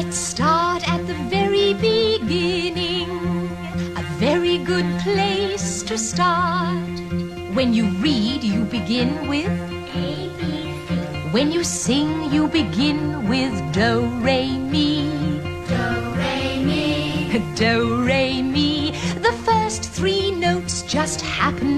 Let's start at the very beginning. A very good place to start. When you read, you begin with A, B, C. When you sing, you begin with do, re, mi. Do, re, mi. Do, re, mi. The first three notes just happen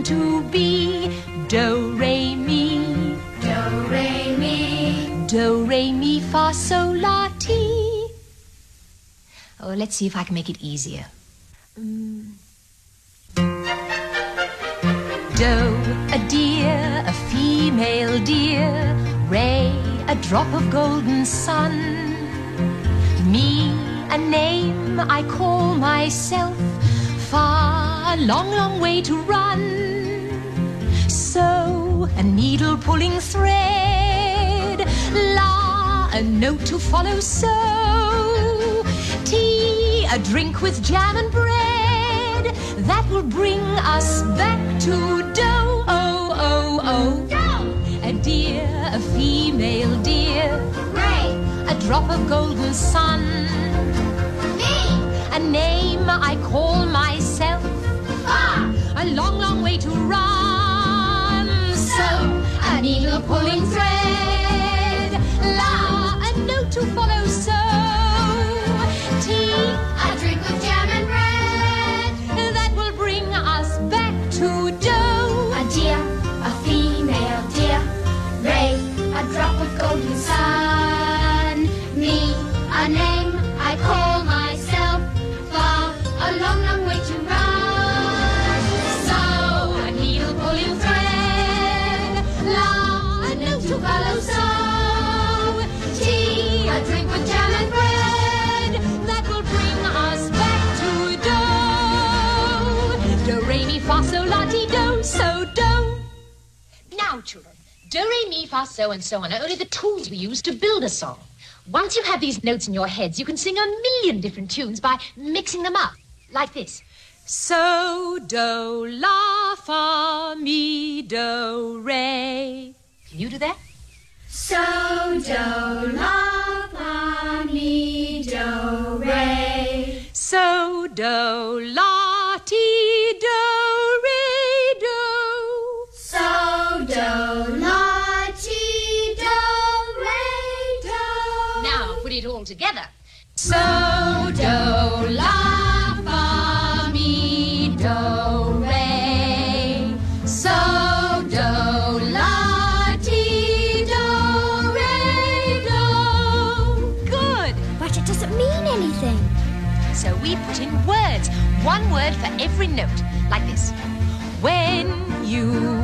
let's see if I can make it easier. Mm. Do, a deer, a female deer. Ray, a drop of golden sun. Me, a name I call myself. Far, a long, long way to run. So, a needle pulling thread. La, a note to follow. So, a drink with jam and bread. That will bring us back to dough. Oh, oh, oh. Do, A deer, a female deer. re, A drop of golden sun. mi. A name I call myself. Fa, A long, long way to run. So, a needle pulling thread. Do, re, mi, fa, so, and so on are only the tools we use to build a song. Once you have these notes in your heads, you can sing a million different tunes by mixing them up, like this. So, do, la, fa, mi, do, re. Can you do that? So, do, la, fa, mi, do, re. So, do, la, ti, together. So, do, la, fa, mi, do, re. So, do, la, ti, do, re, do. Good. But it doesn't mean anything. So we put in words, one word for every note, like this. When you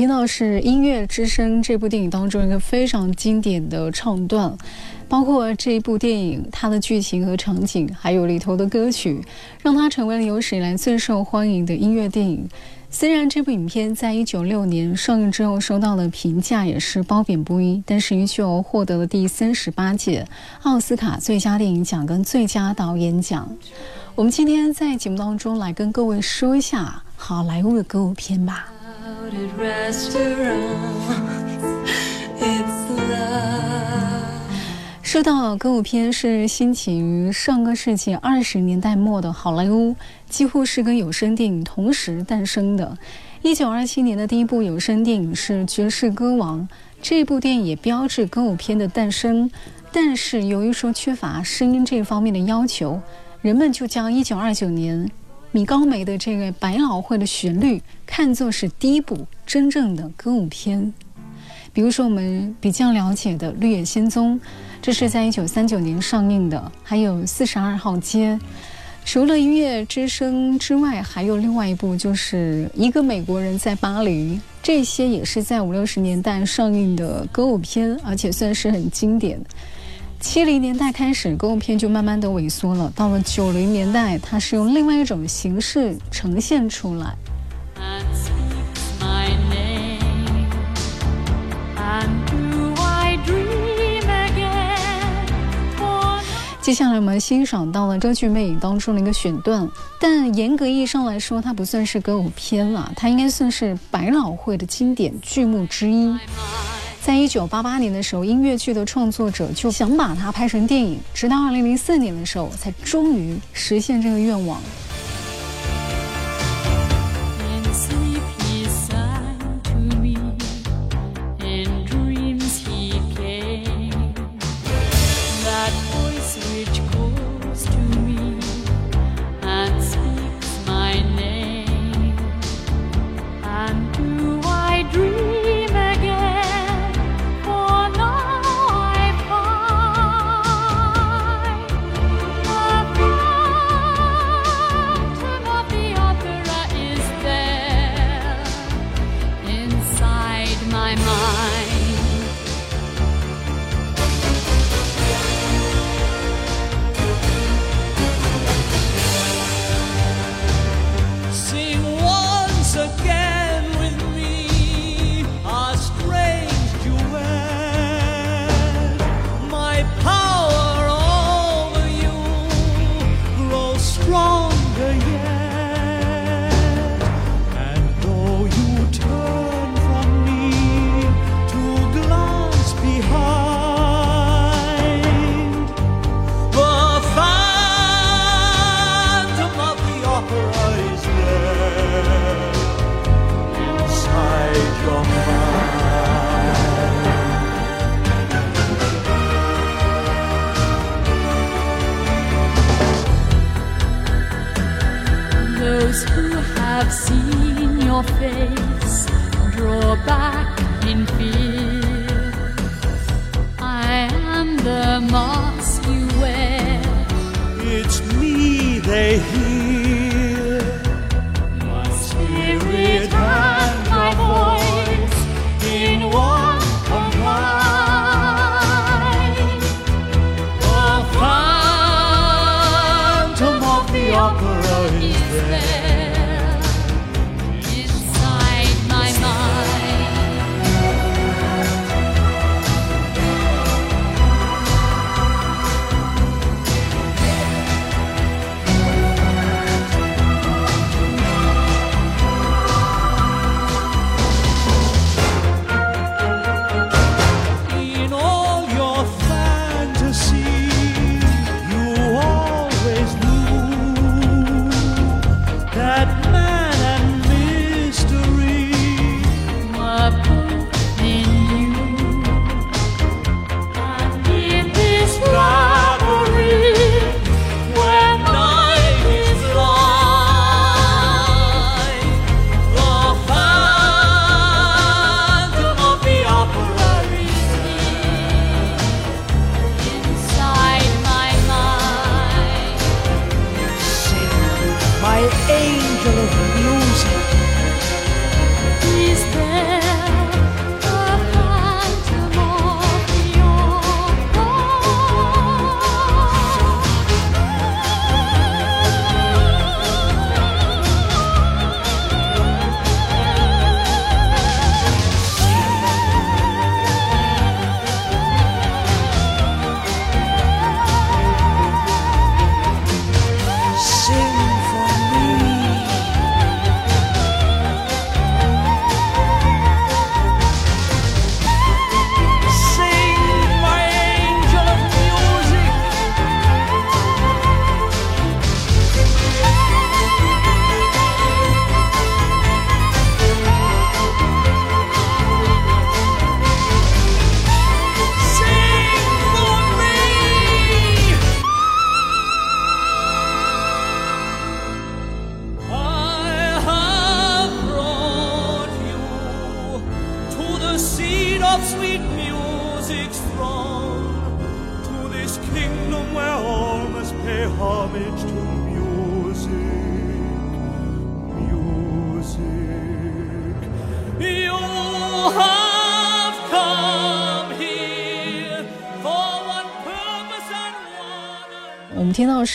听到是《音乐之声》这部电影当中一个非常经典的唱段，包括这一部电影它的剧情和场景，还有里头的歌曲，让它成为了有史以来最受欢迎的音乐电影。虽然这部影片在一九六年上映之后收到的评价也是褒贬不一，但是依旧获得了第三十八届奥斯卡最佳电影奖跟最佳导演奖。我们今天在节目当中来跟各位说一下好莱坞的歌舞片吧。说到歌舞片，是兴起于上个世纪二十年代末的好莱坞，几乎是跟有声电影同时诞生的。一九二七年的第一部有声电影是《爵士歌王》，这部电影也标志歌舞片的诞生。但是由于说缺乏声音这方面的要求，人们就将一九二九年米高梅的这个百老汇的旋律看作是第一部真正的歌舞片。比如说我们比较了解的《绿野仙踪》。这是在一九三九年上映的，还有《四十二号街》。除了音乐之声之外，还有另外一部，就是一个美国人在巴黎。这些也是在五六十年代上映的歌舞片，而且算是很经典。七零年代开始，歌舞片就慢慢的萎缩了。到了九零年代，它是用另外一种形式呈现出来。接下来我们欣赏到了歌剧魅影当中的一个选段，但严格意义上来说，它不算是歌舞片了，它应该算是百老汇的经典剧目之一。在一九八八年的时候，音乐剧的创作者就想把它拍成电影，直到二零零四年的时候，才终于实现这个愿望。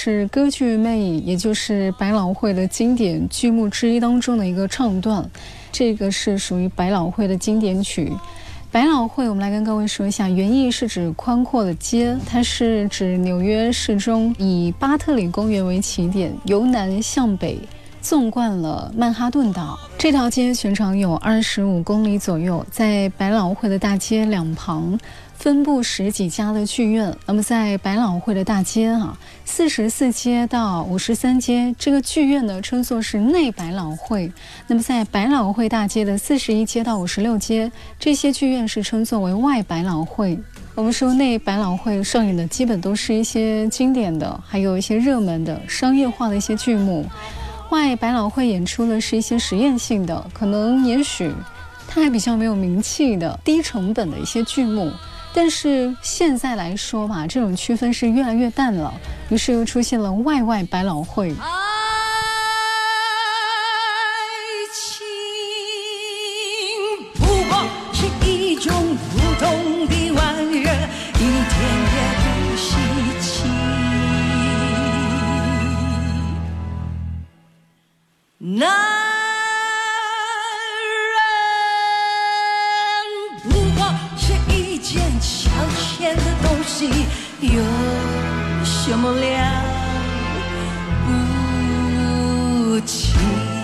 是歌剧《魅影》，也就是百老汇的经典剧目之一当中的一个唱段。这个是属于百老汇的经典曲。百老汇，我们来跟各位说一下，原意是指宽阔的街，它是指纽约市中以巴特里公园为起点，由南向北纵贯了曼哈顿岛。这条街全长有二十五公里左右，在百老汇的大街两旁。分布十几家的剧院，那么在百老汇的大街啊，四十四街到五十三街，这个剧院呢称作是内百老汇；那么在百老汇大街的四十一街到五十六街，这些剧院是称作为外百老汇。我们说内百老汇上演的基本都是一些经典的，还有一些热门的商业化的一些剧目；外百老汇演出的是一些实验性的，可能也许它还比较没有名气的低成本的一些剧目。但是现在来说吧，这种区分是越来越淡了，于是又出现了外外百老汇。爱情不过是一种普通的玩意儿，一点也不稀奇。那有什么了不起？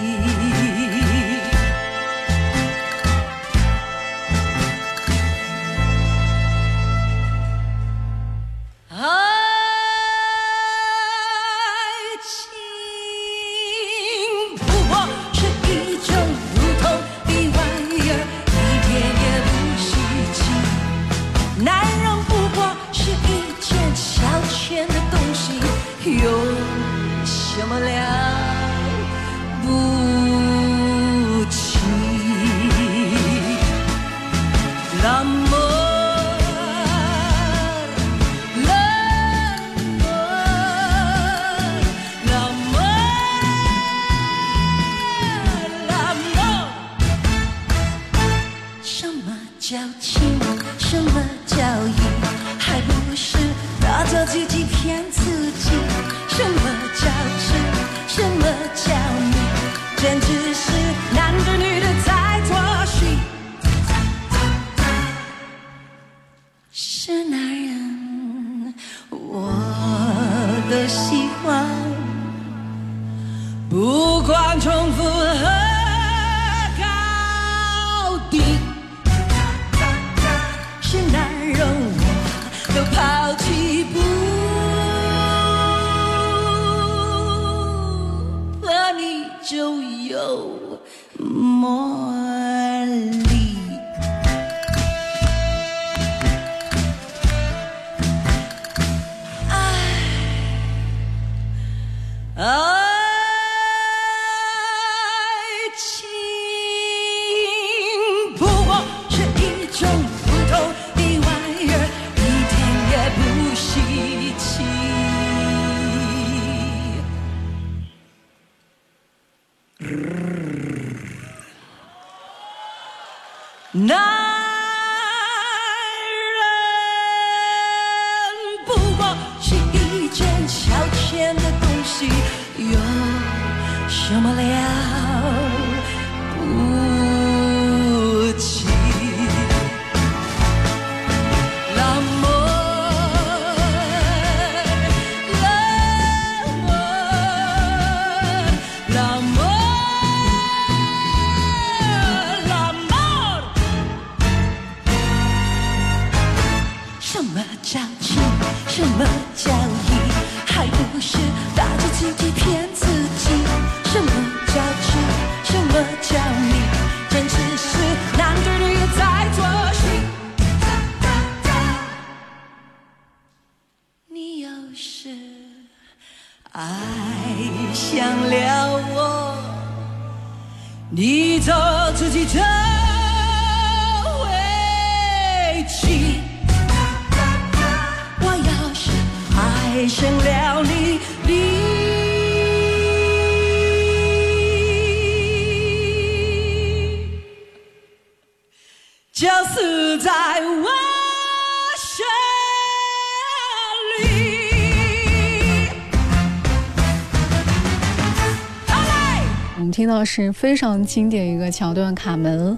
到是非常经典一个桥段，《卡门》。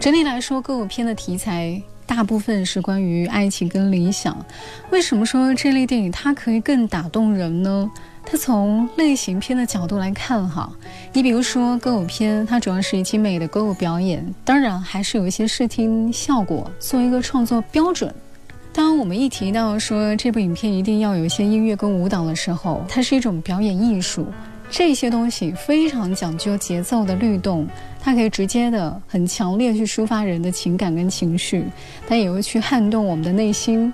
整体来说，歌舞片的题材大部分是关于爱情跟理想。为什么说这类电影它可以更打动人呢？它从类型片的角度来看，哈，你比如说歌舞片，它主要是以精美的歌舞表演，当然还是有一些视听效果作为一个创作标准。当我们一提到说这部影片一定要有一些音乐跟舞蹈的时候，它是一种表演艺术。这些东西非常讲究节奏的律动，它可以直接的、很强烈去抒发人的情感跟情绪，但也会去撼动我们的内心。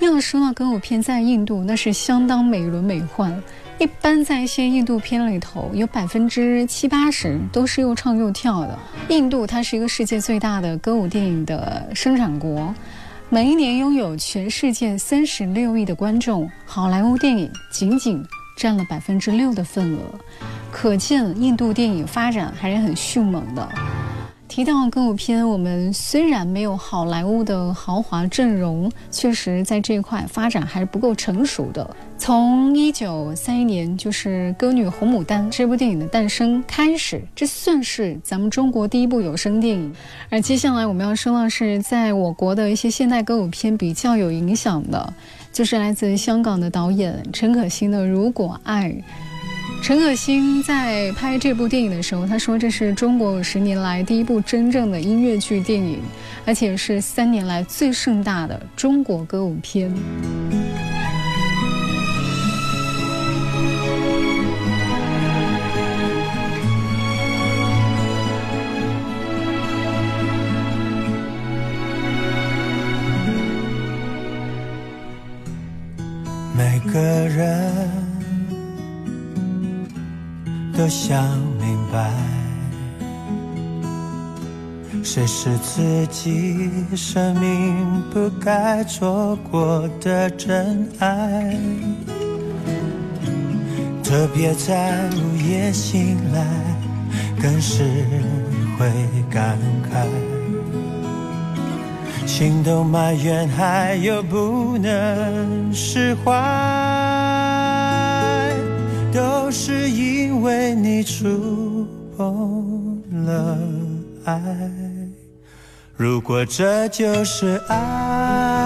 要说到歌舞片在印度，那是相当美轮美奂。一般在一些印度片里头，有百分之七八十都是又唱又跳的。印度它是一个世界最大的歌舞电影的生产国，每一年拥有全世界三十六亿的观众。好莱坞电影仅仅。占了百分之六的份额，可见印度电影发展还是很迅猛的。提到歌舞片，我们虽然没有好莱坞的豪华阵容，确实在这一块发展还是不够成熟的。从一九三一年，就是《歌女红牡丹》这部电影的诞生开始，这算是咱们中国第一部有声电影。而接下来我们要说到是在我国的一些现代歌舞片比较有影响的。就是来自香港的导演陈可辛的《如果爱》。陈可辛在拍这部电影的时候，他说这是中国五十年来第一部真正的音乐剧电影，而且是三年来最盛大的中国歌舞片。个人都想明白，谁是自己生命不该错过的真爱。特别在午夜醒来，更是会感慨。心动埋怨，还有不能释怀，都是因为你触碰了爱。如果这就是爱，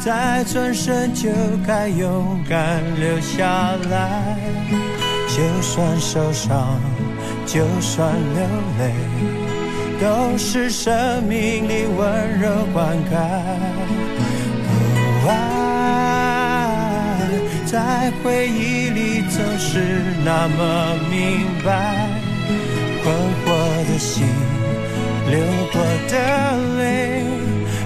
再转身就该勇敢留下来。就算受伤，就算流泪。都是生命里温柔灌溉。不，爱在回忆里总是那么明白，困惑的心，流过的泪，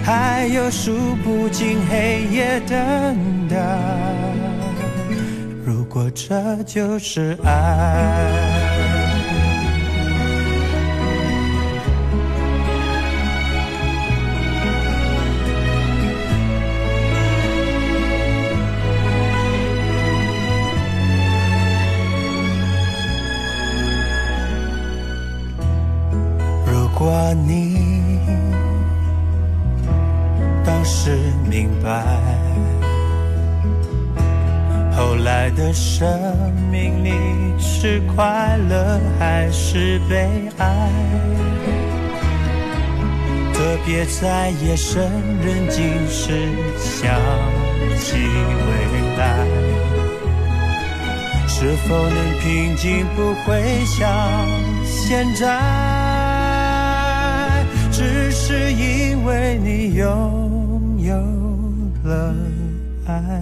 还有数不尽黑夜等待。如果这就是爱。的生命里是快乐还是悲哀？特别在夜深人静时想起未来，是否能平静？不会像现在。只是因为你拥有了爱，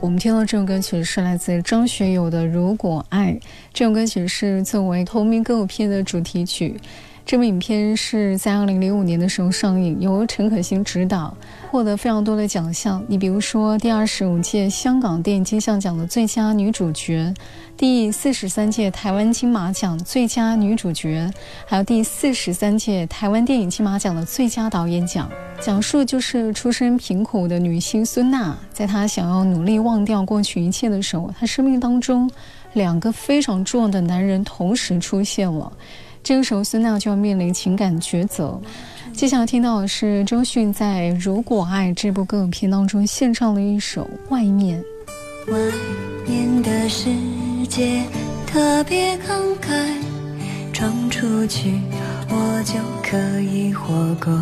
我们听到这首歌曲是来自张学友的《如果爱》，这首歌曲是作为同名歌舞片的主题曲。这部影片是在二零零五年的时候上映，由陈可辛执导，获得非常多的奖项。你比如说第二十五届香港电影金像奖的最佳女主角，第四十三届台湾金马奖最佳女主角，还有第四十三届台湾电影金马奖的最佳导演奖。讲述就是出身贫苦的女星孙娜，在她想要努力忘掉过去一切的时候，她生命当中两个非常重要的男人同时出现了。这个时候，孙娜就要面临情感抉择。接下来听到的是周迅在《如果爱》这部歌影片当中献唱的一首《外面》。外面的世界特别慷慨，闯出去我就可以活过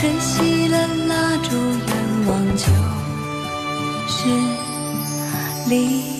吹熄了蜡烛，愿望就是离。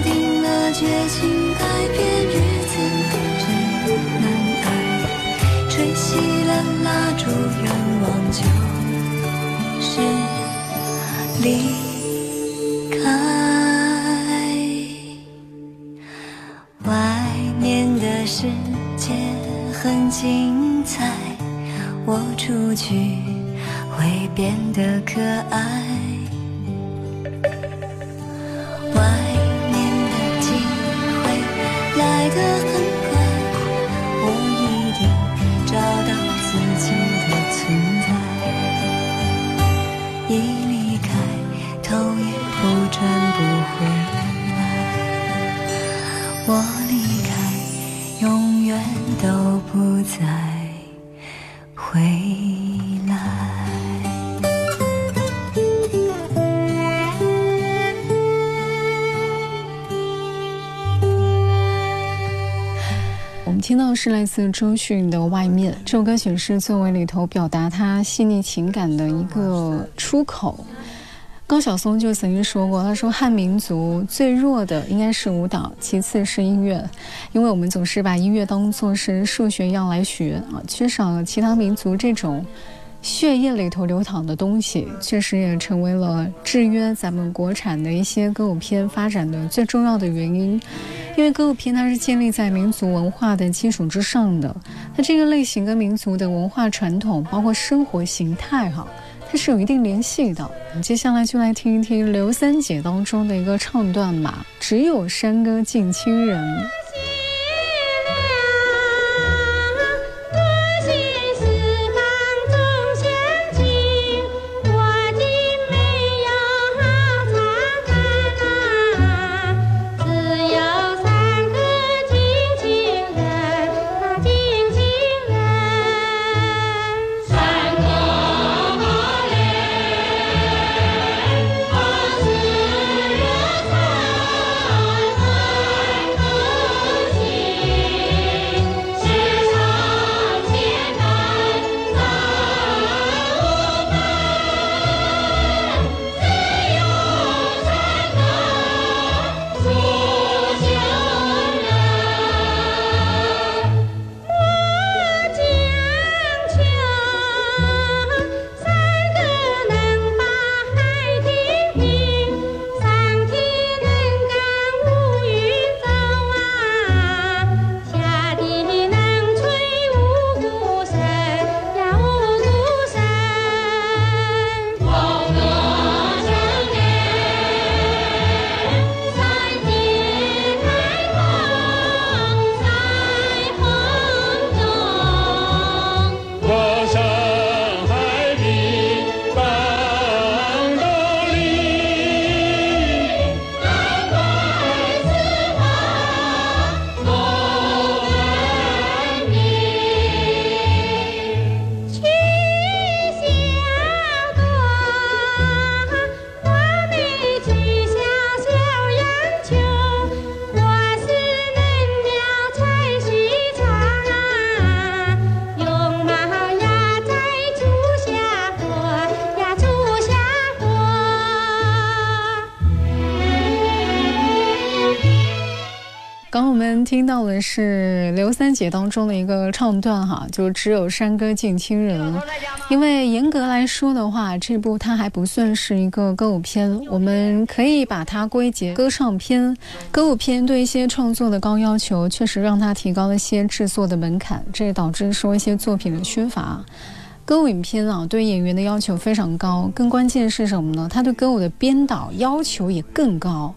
定了决心改变日子真难挨，吹熄了蜡烛，愿望就是离开。外面的世界很精彩，我出去会变得可爱。是来自周迅的《外面》这首歌曲，是作为里头表达他细腻情感的一个出口。高晓松就曾经说过，他说汉民族最弱的应该是舞蹈，其次是音乐，因为我们总是把音乐当作是数学一样来学啊，缺少了其他民族这种血液里头流淌的东西，确实也成为了制约咱们国产的一些歌舞片发展的最重要的原因。因为歌舞片它是建立在民族文化的基础之上的，它这个类型跟民族的文化传统，包括生活形态哈。它是有一定联系的。接下来就来听一听刘三姐当中的一个唱段吧，只有山歌敬亲人。听到的是刘三姐当中的一个唱段哈，就只有山歌敬亲人。因为严格来说的话，这部它还不算是一个歌舞片，我们可以把它归结歌唱片。歌舞片对一些创作的高要求，确实让它提高了一些制作的门槛，这也导致说一些作品的缺乏。歌舞影片啊，对演员的要求非常高，更关键是什么呢？它对歌舞的编导要求也更高。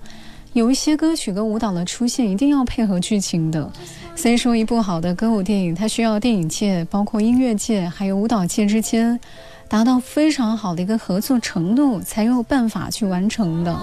有一些歌曲跟舞蹈的出现一定要配合剧情的，所以说一部好的歌舞电影，它需要电影界、包括音乐界还有舞蹈界之间达到非常好的一个合作程度，才有办法去完成的。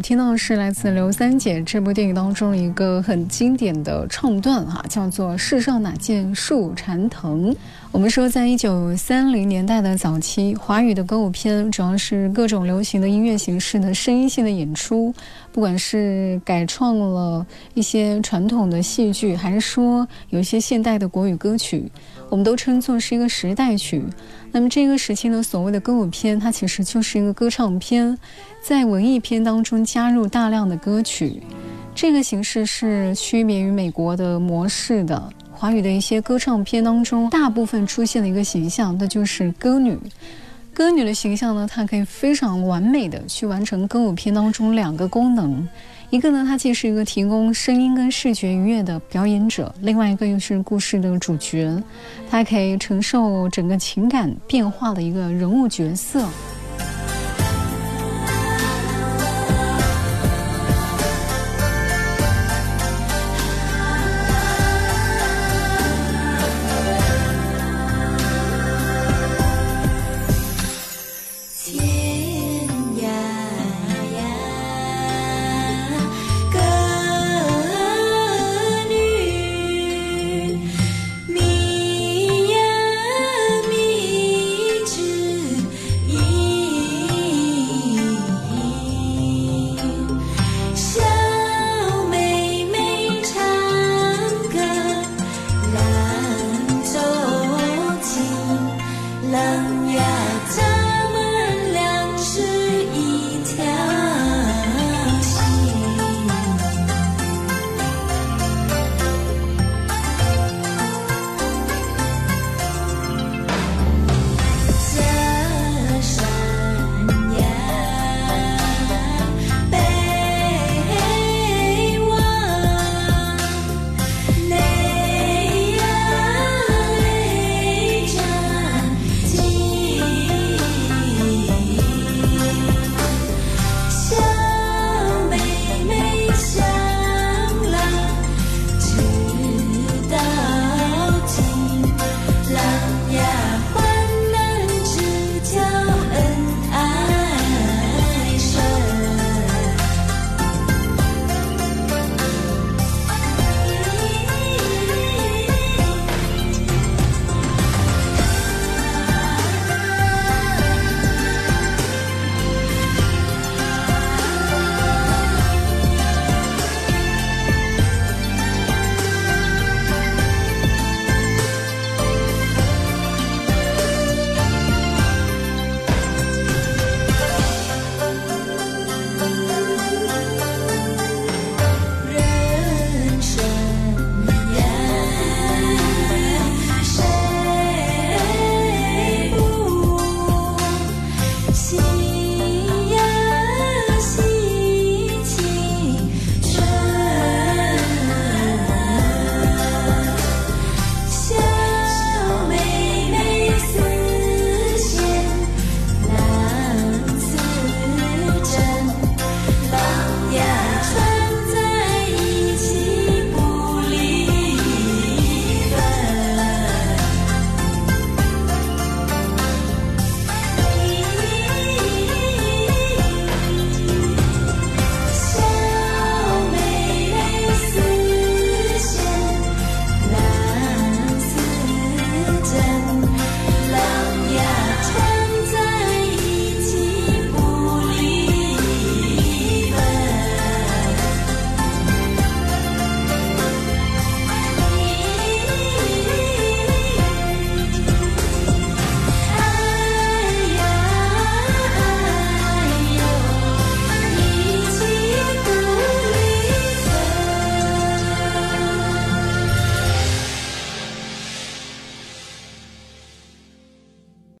听到的是来自刘三姐这部电影当中一个很经典的唱段哈，叫做“世上哪见树缠藤”。我们说，在一九三零年代的早期，华语的歌舞片主要是各种流行的音乐形式的声音性的演出，不管是改创了一些传统的戏剧，还是说有一些现代的国语歌曲，我们都称作是一个时代曲。那么这个时期呢，所谓的歌舞片，它其实就是一个歌唱片，在文艺片当中加入大量的歌曲，这个形式是区别于美国的模式的。华语的一些歌唱片当中，大部分出现的一个形象，那就是歌女。歌女的形象呢，它可以非常完美的去完成歌舞片当中两个功能：一个呢，他既是一个提供声音跟视觉愉悦的表演者；另外一个又是故事的主角，它可以承受整个情感变化的一个人物角色。